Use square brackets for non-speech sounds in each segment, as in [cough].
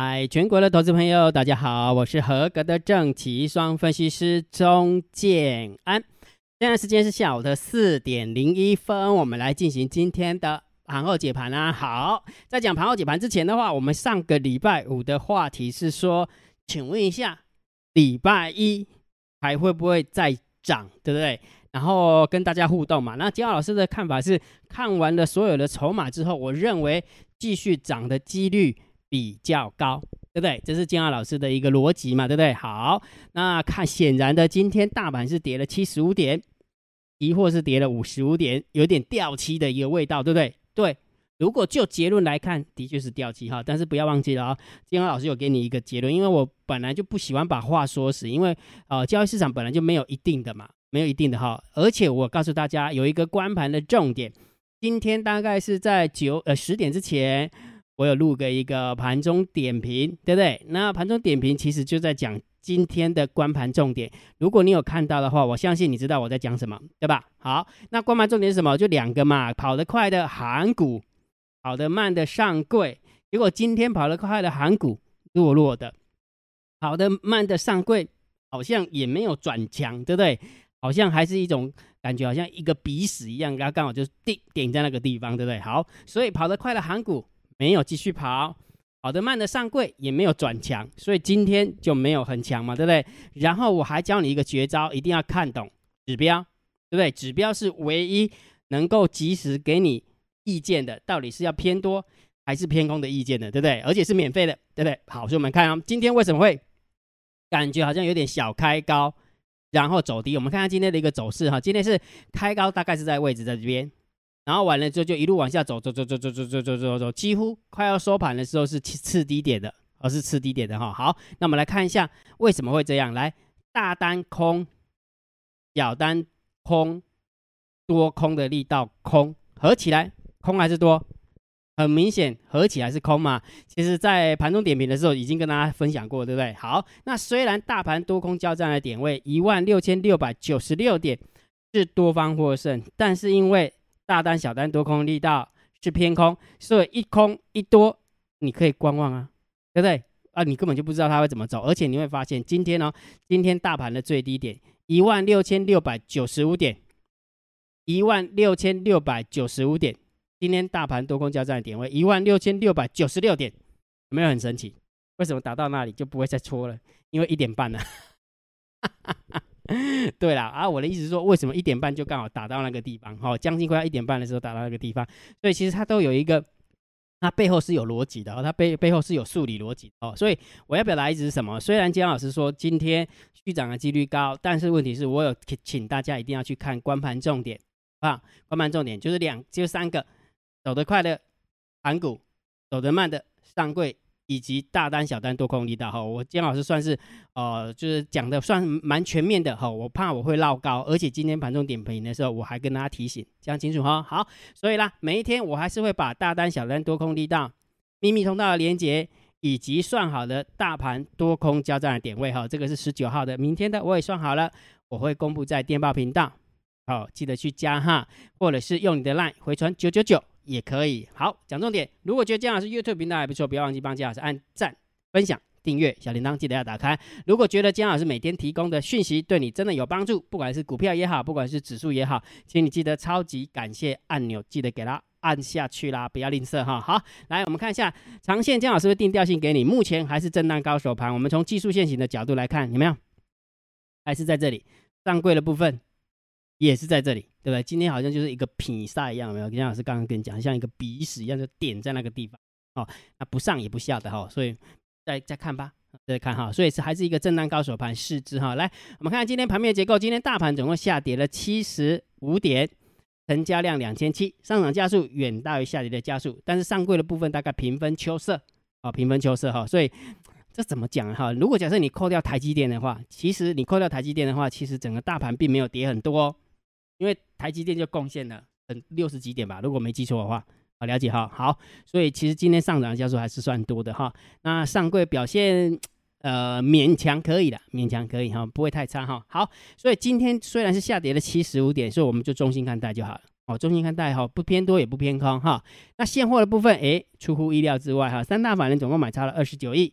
嗨，全国的投资朋友，大家好，我是合格的正奇双分析师钟建安。现在时间是下午的四点零一分，我们来进行今天的盘后解盘啊。好，在讲盘后解盘之前的话，我们上个礼拜五的话题是说，请问一下，礼拜一还会不会再涨，对不对？然后跟大家互动嘛。那姜老师的看法是，看完了所有的筹码之后，我认为继续涨的几率。比较高，对不对？这是金浩老师的一个逻辑嘛，对不对？好，那看显然的，今天大盘是跌了七十五点，疑惑是跌了五十五点，有点掉期的一个味道，对不对？对，如果就结论来看，的确是掉期哈。但是不要忘记了啊，金浩老师有给你一个结论，因为我本来就不喜欢把话说死，因为呃，交易市场本来就没有一定的嘛，没有一定的哈。而且我告诉大家有一个关盘的重点，今天大概是在九呃十点之前。我有录个一个盘中点评，对不对？那盘中点评其实就在讲今天的关盘重点。如果你有看到的话，我相信你知道我在讲什么，对吧？好，那关盘重点是什么？就两个嘛，跑得快的韩股，跑得慢的上柜。结果今天跑得快的韩股弱弱的，跑得慢的上柜好像也没有转强，对不对？好像还是一种感觉，好像一个鼻屎一样，然后刚好就定点在那个地方，对不对？好，所以跑得快的韩股。没有继续跑，跑得慢的上柜也没有转强，所以今天就没有很强嘛，对不对？然后我还教你一个绝招，一定要看懂指标，对不对？指标是唯一能够及时给你意见的，到底是要偏多还是偏空的意见的，对不对？而且是免费的，对不对？好，所以我们看啊，今天为什么会感觉好像有点小开高，然后走低？我们看看今天的一个走势哈，今天是开高，大概是在位置在这边。然后完了之后就一路往下走，走走走走走走走走走，几乎快要收盘的时候是次低点的，而是次低点的哈。好，那我们来看一下为什么会这样。来，大单空，小单空，多空的力道空，合起来空还是多？很明显，合起来是空嘛。其实，在盘中点评的时候已经跟大家分享过，对不对？好，那虽然大盘多空交战的点位一万六千六百九十六点是多方获胜，但是因为大单、小单、多空力道是偏空，所以一空一多，你可以观望啊，对不对？啊，你根本就不知道它会怎么走，而且你会发现今天呢，今天大盘的最低点一万六千六百九十五点，一万六千六百九十五点，今天大盘多空交战的点位一万六千六百九十六点，有没有很神奇？为什么打到那里就不会再戳了？因为一点半了。[laughs] [laughs] 对啦啊，我的意思是说，为什么一点半就刚好打到那个地方？哈，将近快要一点半的时候打到那个地方，所以其实它都有一个，它背后是有逻辑的哦，它背背后是有数理逻辑哦。所以我要表达意思是什么？虽然姜老师说今天续涨的几率高，但是问题是我有请大家一定要去看光盘重点啊，光盘重点就是两就三个，走得快的盘股，走得慢的上柜。以及大单、小单多空力道哈，我姜老师算是呃，就是讲的算蛮全面的哈。我怕我会绕高，而且今天盘中点评的时候，我还跟大家提醒，讲清楚哈。好，所以啦，每一天我还是会把大单、小单多空力道、秘密通道的连接，以及算好的大盘多空交战的点位哈。这个是十九号的，明天的我也算好了，我会公布在电报频道，好，记得去加哈，或者是用你的 line 回传九九九。也可以，好讲重点。如果觉得姜老师 YouTube 频道还不错，不要忘记帮姜老师按赞、分享、订阅小铃铛，记得要打开。如果觉得姜老师每天提供的讯息对你真的有帮助，不管是股票也好，不管是指数也好，请你记得超级感谢按钮，记得给它按下去啦，不要吝啬哈。好，来我们看一下长线，姜老师会定调性给你。目前还是震荡高手盘，我们从技术线型的角度来看，有没有？还是在这里上柜的部分。也是在这里，对不对？今天好像就是一个比赛一样，没有？姜老师刚刚跟你讲，像一个鼻屎一样，就点在那个地方，哦，那不上也不下的哈，所以再再看吧，再看哈，所以是还是一个震荡高手盘，试之哈。来，我们看今天盘面结构，今天大盘总共下跌了七十五点，成交量两千七，上涨加速远大于下跌的加速，但是上柜的部分大概平分秋色，啊，平分秋色哈，所以这怎么讲哈？如果假设你扣掉台积电的话，其实你扣掉台积电的话，其实整个大盘并没有跌很多哦。因为台积电就贡献了嗯六十几点吧，如果没记错的话，好了解哈。好，所以其实今天上涨的家数还是算多的哈。那上柜表现呃勉强可以的，勉强可以哈，不会太差哈。好，所以今天虽然是下跌了七十五点，所以我们就中心看待就好了。哦，中心看待哈，不偏多也不偏空哈。那现货的部分，哎，出乎意料之外哈，三大法人总共买超了二十九亿，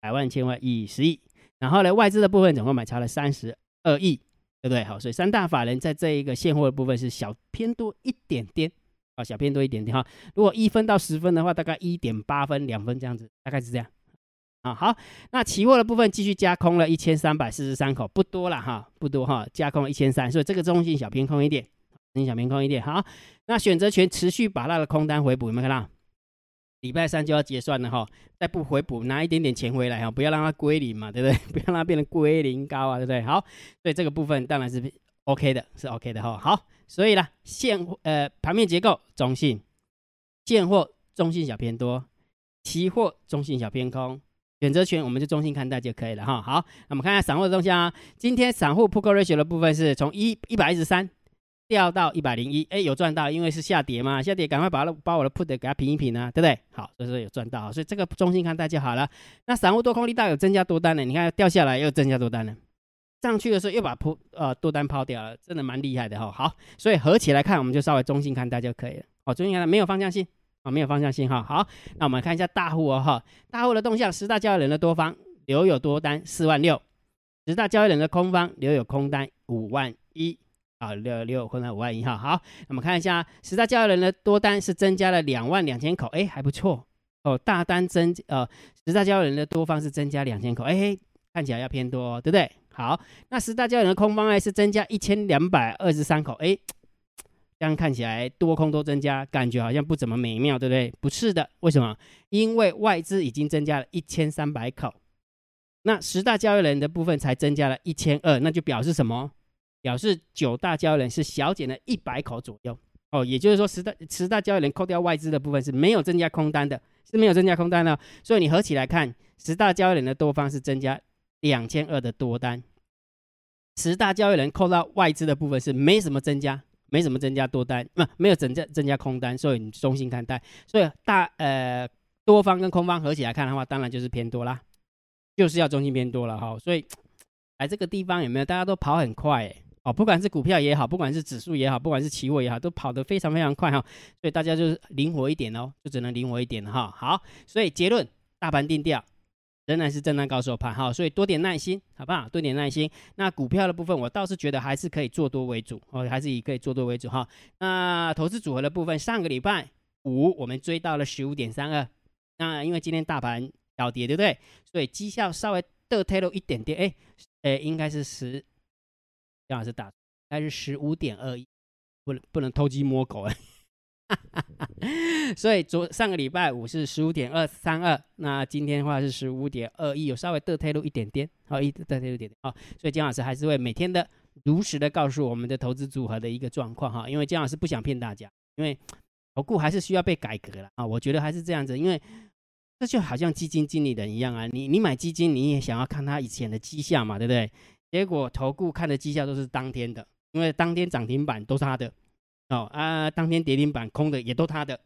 百万、千万、亿、十亿。然后呢，外资的部分总共买超了三十二亿，对不对？好，所以三大法人在这一个现货的部分是小偏多一点点，啊，小偏多一点点哈。如果一分到十分的话，大概一点八分、两分这样子，大概是这样。啊，好，那期货的部分继续加空了一千三百四十三口，不多了哈，不多哈，加空一千三，所以这个中性小偏空一点。你小偏空一点好，那选择权持续把那个空单回补，有没有看到？礼拜三就要结算了哈，再不回补拿一点点钱回来哈，不要让它归零嘛，对不对？[laughs] 不要让它变成归零高啊，对不对？好，所以这个部分当然是 OK 的，是 OK 的哈。好，所以呢，现呃盘面结构中性，现货中性小偏多，期货中性小偏空，选择权我们就中性看待就可以了哈。好，那我们看一下散户的东西啊，今天散户 Put Ratio 的部分是从一一百一十三。掉到一百零一，哎，有赚到，因为是下跌嘛，下跌赶快把把我的 put 给它平一平啊，对不对？好，所以说有赚到，所以这个中性看待就好了。那散户多空力道有增加多单了，你看掉下来又增加多单了，上去的时候又把铺呃多单抛掉了，真的蛮厉害的哈。好，所以合起来看，我们就稍微中性看待就可以了。哦，中性看待没有方向性啊，没有方向性哈。好，那我们看一下大户哦哈，大户的动向，十大交易人的多方留有多单四万六，十大交易人的空方留有空单五万一。啊，六六混了五万一哈，好，那么看一下十大交易人的多单是增加了两万两千口，哎，还不错哦。大单增呃，十大交易人的多方是增加两千口，哎，看起来要偏多，对不对？好，那十大交易人的空方呢是增加一千两百二十三口，哎，这样看起来多空都增加，感觉好像不怎么美妙，对不对？不是的，为什么？因为外资已经增加了一千三百口，那十大交易人的部分才增加了一千二，那就表示什么？表示九大交易人是小减了一百口左右。哦，也就是说十大十大交易人扣掉外资的部分是没有增加空单的，是没有增加空单的，所以你合起来看，十大交易人的多方是增加两千二的多单，十大交易人扣到外资的部分是没什么增加，没什么增加多单，不没有增加增加空单，所以你中心看待，所以大呃多方跟空方合起来看的话，当然就是偏多啦，就是要中心偏多了哈，所以来这个地方有没有大家都跑很快哎。哦，不管是股票也好，不管是指数也好，不管是期货也好，都跑得非常非常快哈，所以大家就是灵活一点哦，就只能灵活一点了哈。好，所以结论，大盘定调仍然是震荡高手盘哈，所以多点耐心，好不好？多点耐心。那股票的部分，我倒是觉得还是可以做多为主哦，还是以可以做多为主哈。那投资组合的部分，上个礼拜五我们追到了十五点三二，那因为今天大盘小跌，对不对？所以绩效稍微倒退了一点点，哎哎，应该是十。姜老师打，但是十五点二亿，不能不能偷鸡摸狗哎，[laughs] 所以昨上个礼拜五是十五点二三二，那今天的话是十五点二亿，有稍微的退路一点点，好一的退路一点点啊，所以姜老师还是会每天的如实的告诉我们的投资组合的一个状况哈，因为姜老师不想骗大家，因为投顾还是需要被改革了啊，我觉得还是这样子，因为这就好像基金经理人一样啊，你你买基金你也想要看他以前的绩效嘛，对不对？结果投顾看的绩效都是当天的，因为当天涨停板都是他的，哦啊，当天跌停板空的也都他的，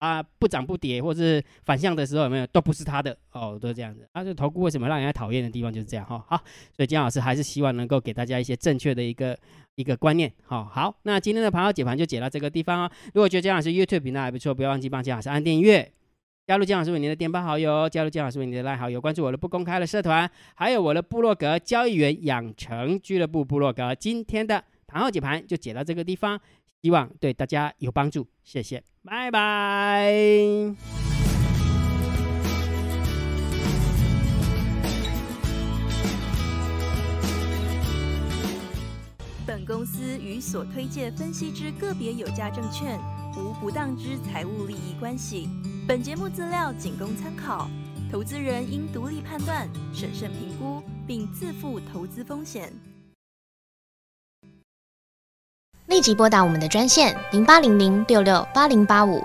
啊不涨不跌或是反向的时候有没有都不是他的，哦都是这样子，啊这投顾为什么让人家讨厌的地方就是这样哈，好，所以姜老师还是希望能够给大家一些正确的一个一个观念，好好，那今天的盘后解盘就解到这个地方哦，如果觉得姜老师 YouTube 频道还不错，不要忘记帮姜老师按订阅。加入姜老师为您的电报好友，加入姜老师为您的赖好友，关注我的不公开的社团，还有我的部落格交易员养成俱乐部部落格。今天的盘后解盘就解到这个地方，希望对大家有帮助，谢谢，拜拜。本公司与所推荐分析之个别有价证券无不当之财务利益关系。本节目资料仅供参考，投资人应独立判断、审慎评估，并自负投资风险。立即拨打我们的专线零八零零六六八零八五